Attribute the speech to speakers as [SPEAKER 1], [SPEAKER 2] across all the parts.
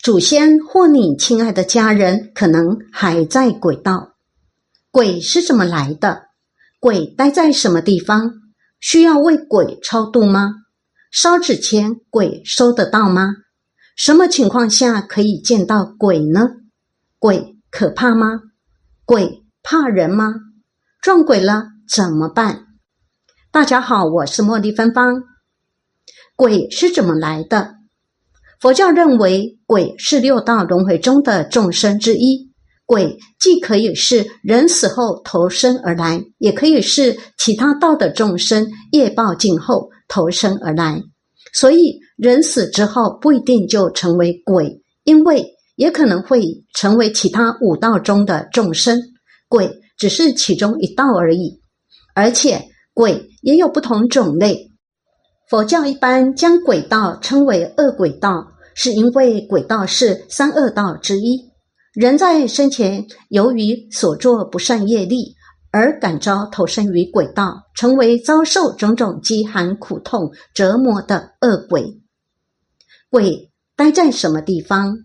[SPEAKER 1] 祖先或你亲爱的家人可能还在轨道。鬼是怎么来的？鬼待在什么地方？需要为鬼超度吗？烧纸钱鬼收得到吗？什么情况下可以见到鬼呢？鬼可怕吗？鬼怕人吗？撞鬼了怎么办？大家好，我是茉莉芬芳。鬼是怎么来的？佛教认为，鬼是六道轮回中的众生之一。鬼既可以是人死后投生而来，也可以是其他道的众生业报尽后投生而来。所以，人死之后不一定就成为鬼，因为也可能会成为其他五道中的众生。鬼只是其中一道而已，而且鬼也有不同种类。佛教一般将鬼道称为恶鬼道，是因为鬼道是三恶道之一。人在生前由于所作不善业力，而感召投身于鬼道，成为遭受种种饥寒苦痛折磨的恶鬼。鬼待在什么地方？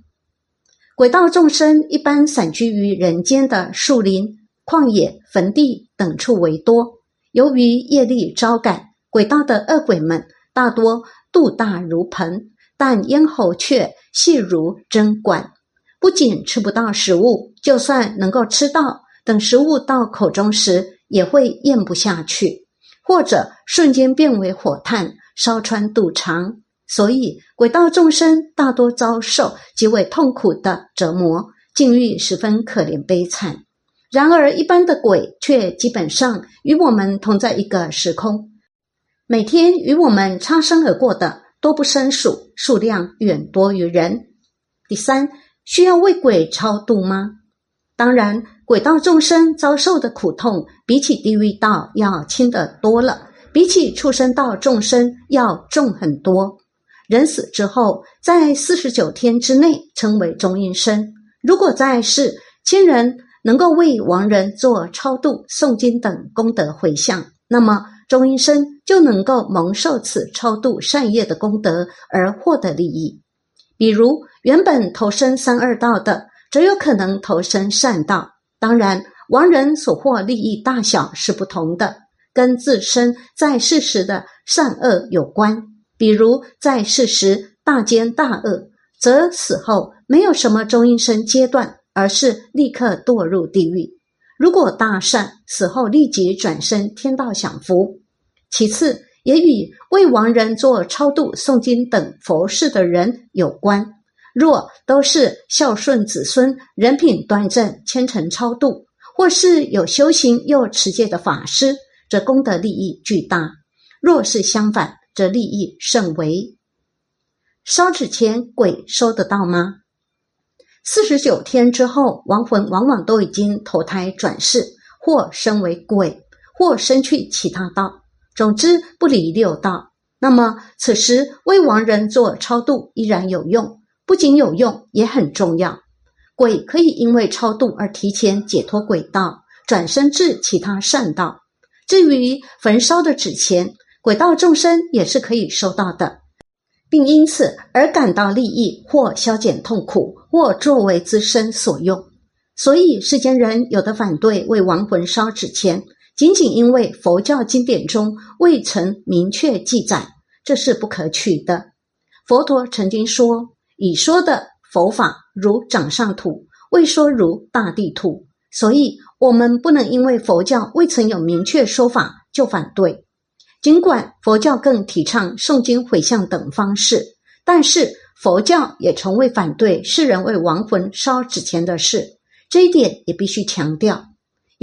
[SPEAKER 1] 鬼道众生一般散居于人间的树林、旷野、坟地等处为多。由于业力招感。鬼道的恶鬼们大多肚大如盆，但咽喉却细如针管。不仅吃不到食物，就算能够吃到，等食物到口中时，也会咽不下去，或者瞬间变为火炭，烧穿肚肠。所以，鬼道众生大多遭受极为痛苦的折磨，境遇十分可怜悲惨。然而，一般的鬼却基本上与我们同在一个时空。每天与我们擦身而过的多不胜数，数量远多于人。第三，需要为鬼超度吗？当然，鬼道众生遭受的苦痛比起地狱道要轻得多了，比起畜生道众生要重很多。人死之后，在四十九天之内称为中阴身。如果在世亲人能够为亡人做超度、诵经等功德回向，那么。中阴身就能够蒙受此超度善业的功德而获得利益。比如原本投身三恶道的，则有可能投身善道。当然，亡人所获利益大小是不同的，跟自身在世时的善恶有关。比如在世时大奸大恶，则死后没有什么中阴身阶段，而是立刻堕入地狱。如果大善，死后立即转生天道享福。其次，也与为亡人做超度、诵经等佛事的人有关。若都是孝顺子孙、人品端正、虔诚超度，或是有修行又持戒的法师，则功德利益巨大；若是相反，则利益甚微。烧纸钱，鬼收得到吗？四十九天之后，亡魂往往都已经投胎转世，或身为鬼，或身去其他道。总之不离六道，那么此时为亡人做超度依然有用，不仅有用，也很重要。鬼可以因为超度而提前解脱鬼道，转身至其他善道。至于焚烧的纸钱，鬼道众生也是可以收到的，并因此而感到利益，或消减痛苦，或作为自身所用。所以世间人有的反对为亡魂烧纸钱。仅仅因为佛教经典中未曾明确记载，这是不可取的。佛陀曾经说：“已说的佛法如掌上土，未说如大地土。”所以，我们不能因为佛教未曾有明确说法就反对。尽管佛教更提倡诵经回向等方式，但是佛教也从未反对世人为亡魂烧纸钱的事，这一点也必须强调。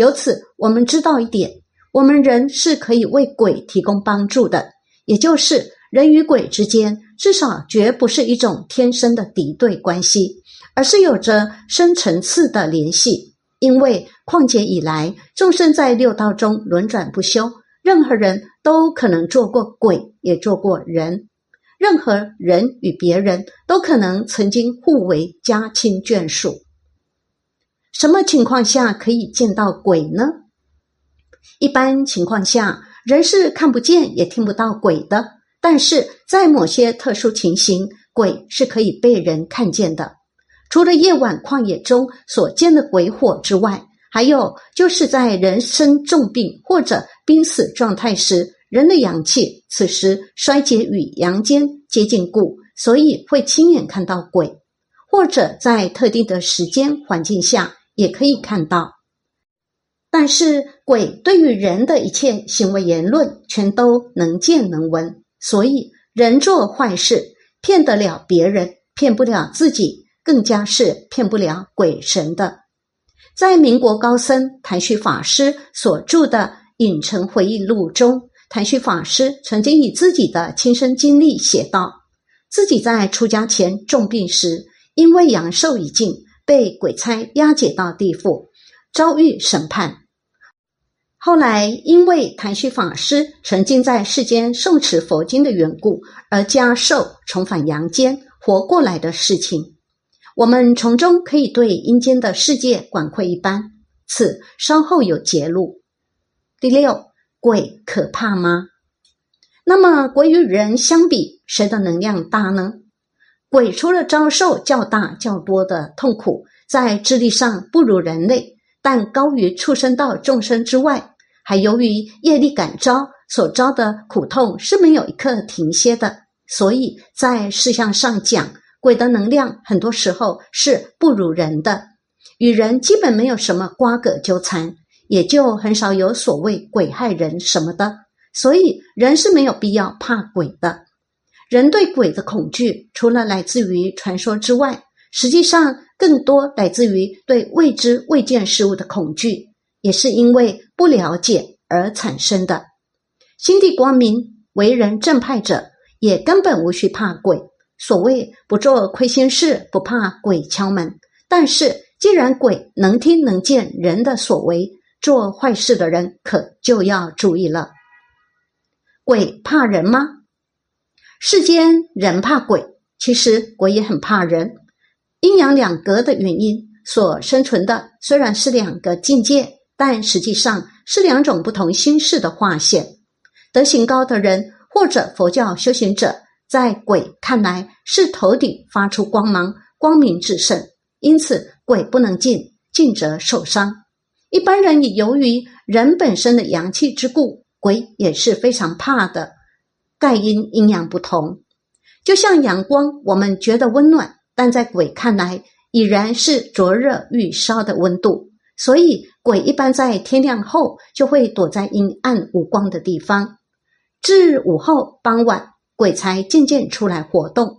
[SPEAKER 1] 由此，我们知道一点：我们人是可以为鬼提供帮助的，也就是人与鬼之间至少绝不是一种天生的敌对关系，而是有着深层次的联系。因为旷劫以来，众生在六道中轮转不休，任何人都可能做过鬼，也做过人；任何人与别人都可能曾经互为家亲眷属。什么情况下可以见到鬼呢？一般情况下，人是看不见也听不到鬼的。但是在某些特殊情形，鬼是可以被人看见的。除了夜晚旷野中所见的鬼火之外，还有就是在人生重病或者濒死状态时，人的阳气此时衰竭与阳间接近故，所以会亲眼看到鬼；或者在特定的时间环境下也可以看到。但是鬼对于人的一切行为言论，全都能见能闻。所以，人做坏事骗得了别人，骗不了自己，更加是骗不了鬼神的。在民国高僧谭旭法师所著的《隐城回忆录》中，谭旭法师曾经以自己的亲身经历写道：自己在出家前重病时，因为阳寿已尽，被鬼差押解到地府，遭遇审判。后来，因为谭旭法师曾经在世间诵持佛经的缘故，而加寿重返阳间活过来的事情，我们从中可以对阴间的世界广阔一般。此稍后有揭露。第六，鬼可怕吗？那么，鬼与人相比，谁的能量大呢？鬼除了遭受较大较多的痛苦，在智力上不如人类。但高于畜生道众生之外，还由于业力感召所遭的苦痛是没有一刻停歇的，所以在事项上讲，鬼的能量很多时候是不如人的，与人基本没有什么瓜葛纠缠，也就很少有所谓鬼害人什么的。所以人是没有必要怕鬼的。人对鬼的恐惧，除了来自于传说之外，实际上。更多来自于对未知未见事物的恐惧，也是因为不了解而产生的。心地光明、为人正派者，也根本无需怕鬼。所谓不做亏心事，不怕鬼敲门。但是，既然鬼能听能见人的所为，做坏事的人可就要注意了。鬼怕人吗？世间人怕鬼，其实鬼也很怕人。阴阳两隔的原因所生存的虽然是两个境界，但实际上是两种不同心事的划线。德行高的人或者佛教修行者，在鬼看来是头顶发出光芒，光明至圣，因此鬼不能进，进则受伤。一般人也由于人本身的阳气之故，鬼也是非常怕的。盖因阴阳不同，就像阳光，我们觉得温暖。但在鬼看来，已然是灼热欲烧的温度，所以鬼一般在天亮后就会躲在阴暗无光的地方，至午后傍晚，鬼才渐渐出来活动。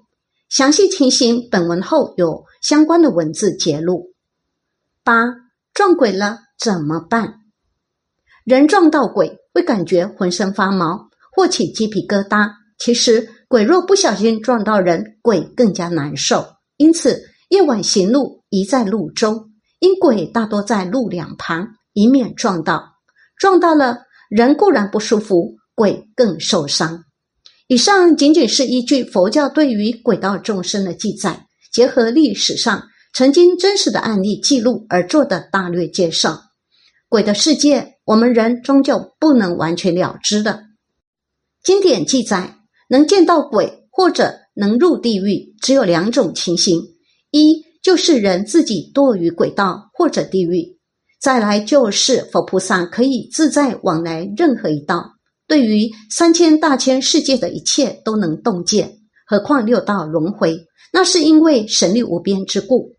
[SPEAKER 1] 详细情形，本文后有相关的文字揭露。八撞鬼了怎么办？人撞到鬼会感觉浑身发毛或起鸡皮疙瘩，其实鬼若不小心撞到人，鬼更加难受。因此，夜晚行路宜在路中，因鬼大多在路两旁，以免撞到。撞到了人固然不舒服，鬼更受伤。以上仅仅是依据佛教对于鬼道众生的记载，结合历史上曾经真实的案例记录而做的大略介绍。鬼的世界，我们人终究不能完全了知的。经典记载，能见到鬼或者。能入地狱只有两种情形：一就是人自己堕于鬼道或者地狱；再来就是佛菩萨可以自在往来任何一道，对于三千大千世界的一切都能洞见。何况六道轮回，那是因为神力无边之故。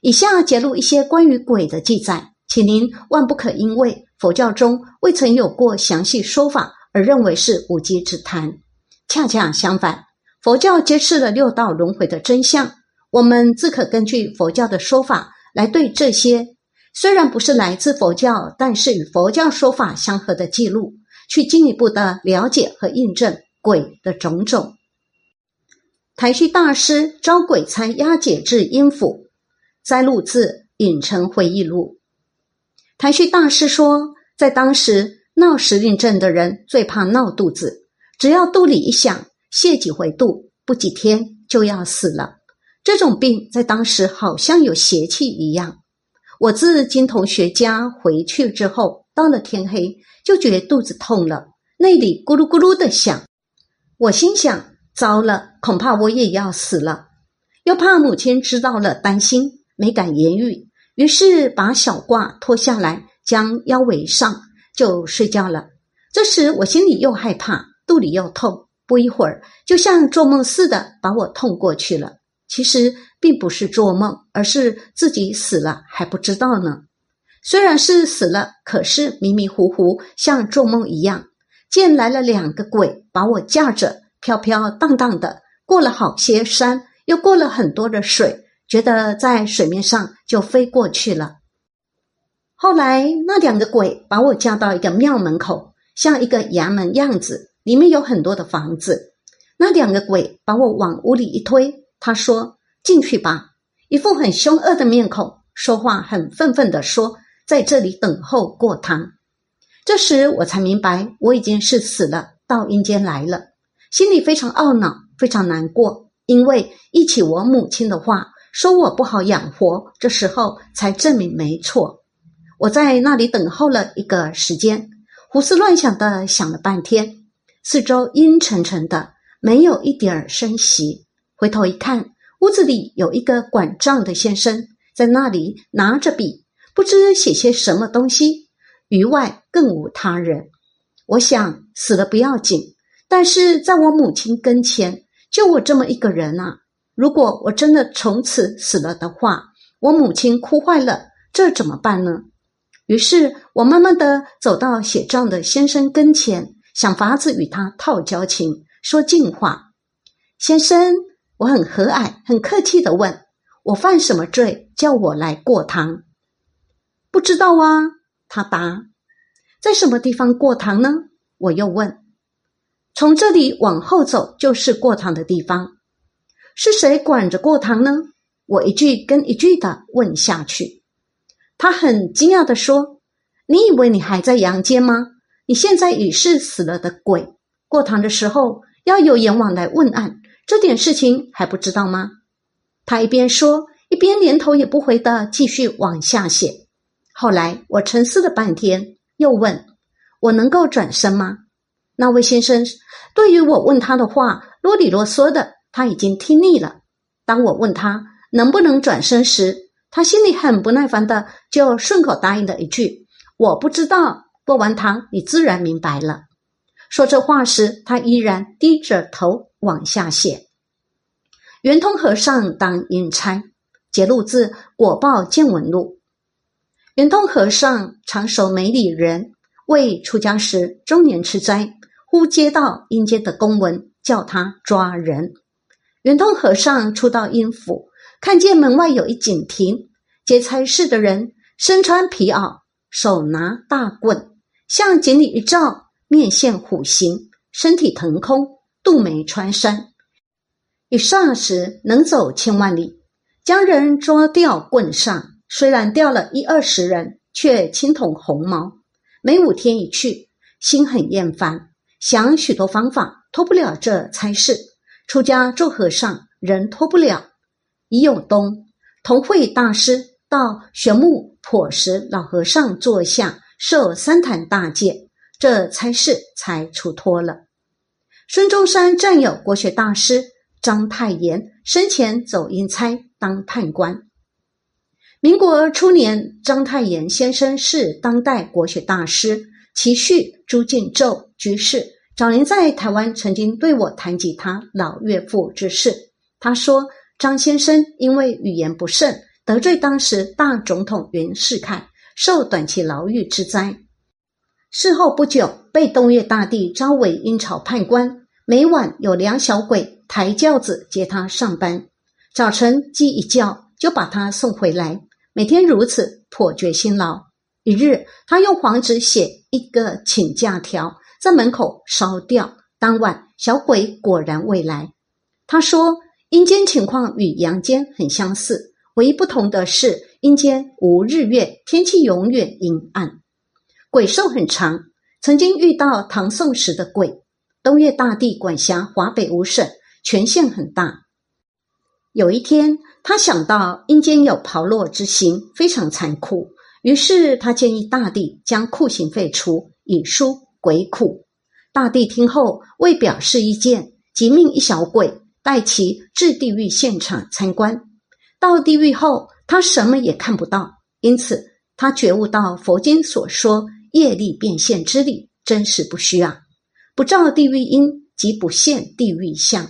[SPEAKER 1] 以下揭露一些关于鬼的记载，请您万不可因为佛教中未曾有过详细说法而认为是无稽之谈。恰恰相反。佛教揭示了六道轮回的真相，我们自可根据佛教的说法来对这些虽然不是来自佛教，但是与佛教说法相合的记录，去进一步的了解和印证鬼的种种。台虚大师招鬼差押解至阴府，摘录自《影城回忆录》。台虚大师说，在当时闹时令症的人最怕闹肚子，只要肚里一响，泄几回肚，不几天就要死了。这种病在当时好像有邪气一样。我自金同学家回去之后，到了天黑就觉肚子痛了，那里咕噜咕噜的响。我心想。糟了，恐怕我也要死了，又怕母亲知道了担心，没敢言语，于是把小褂脱下来，将腰围上，就睡觉了。这时我心里又害怕，肚里又痛，不一会儿就像做梦似的把我痛过去了。其实并不是做梦，而是自己死了还不知道呢。虽然是死了，可是迷迷糊糊，像做梦一样。见来了两个鬼，把我架着。飘飘荡荡的过了好些山，又过了很多的水，觉得在水面上就飞过去了。后来那两个鬼把我架到一个庙门口，像一个衙门样子，里面有很多的房子。那两个鬼把我往屋里一推，他说：“进去吧。”一副很凶恶的面孔，说话很愤愤的说：“在这里等候过堂。”这时我才明白，我已经是死了，到阴间来了。心里非常懊恼，非常难过，因为忆起我母亲的话，说我不好养活。这时候才证明没错。我在那里等候了一个时间，胡思乱想的想了半天，四周阴沉沉的，没有一点儿声息。回头一看，屋子里有一个管账的先生在那里拿着笔，不知写些什么东西。余外更无他人。我想死了不要紧。但是在我母亲跟前，就我这么一个人啊！如果我真的从此死了的话，我母亲哭坏了，这怎么办呢？于是我慢慢的走到写状的先生跟前，想法子与他套交情，说近话。先生，我很和蔼、很客气的问：“我犯什么罪，叫我来过堂？”不知道啊，他答：“在什么地方过堂呢？”我又问。从这里往后走就是过堂的地方，是谁管着过堂呢？我一句跟一句的问下去。他很惊讶地说：“你以为你还在阳间吗？你现在已是死了的鬼。过堂的时候要有阎王来问案，这点事情还不知道吗？”他一边说，一边连头也不回的继续往下写。后来我沉思了半天，又问：“我能够转身吗？”那位先生。对于我问他的话啰里啰嗦的，他已经听腻了。当我问他能不能转身时，他心里很不耐烦的，就顺口答应了一句：“我不知道。”过完堂，你自然明白了。说这话时，他依然低着头往下写。圆通和尚当阴差，节录自《果报见闻录》。圆通和尚常守梅里人，未出家时中年吃斋。忽接到阴间的公文，叫他抓人。圆通和尚初到阴府，看见门外有一警亭，接差事的人身穿皮袄，手拿大棍，向井里一照，面现虎形，身体腾空，肚眉穿山，一霎时能走千万里。将人捉掉棍上，虽然掉了一二十人，却青铜红毛。每五天一去，心很厌烦。想许多方法脱不了这差事，出家做和尚仍脱不了。已有冬，同会大师到玄木破石老和尚坐下，受三坛大戒，这差事才出脱了。孙中山战友国学大师章太炎生前走阴差当判官。民国初年，章太炎先生是当代国学大师。其婿朱敬宙居士早年在台湾曾经对我谈及他老岳父之事。他说，张先生因为语言不慎，得罪当时大总统袁世凯，受短期牢狱之灾。事后不久，被东岳大帝招为阴曹判官，每晚有两小鬼抬轿子接他上班。早晨鸡一叫，就把他送回来，每天如此，颇觉辛劳。一日，他用黄纸写一个请假条，在门口烧掉。当晚，小鬼果然未来。他说：“阴间情况与阳间很相似，唯一不同的是阴间无日月，天气永远阴暗，鬼寿很长。曾经遇到唐宋时的鬼，东岳大帝管辖华北五省，权限很大。有一天，他想到阴间有炮烙之刑，非常残酷，于是他建议大帝将酷刑废除，以纾鬼苦。大帝听后，为表示意见，即命一小鬼带其至地狱现场参观。到地狱后，他什么也看不到，因此他觉悟到佛经所说。业力变现之力，真实不虚啊！不照地狱因，即不现地狱相。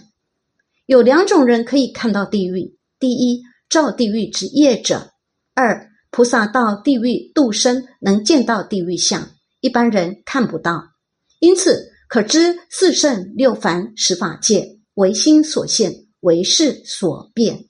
[SPEAKER 1] 有两种人可以看到地狱：第一，照地狱之业者；二，菩萨到地狱度生，能见到地狱相，一般人看不到。因此，可知四圣六凡十法界，唯心所现，唯事所变。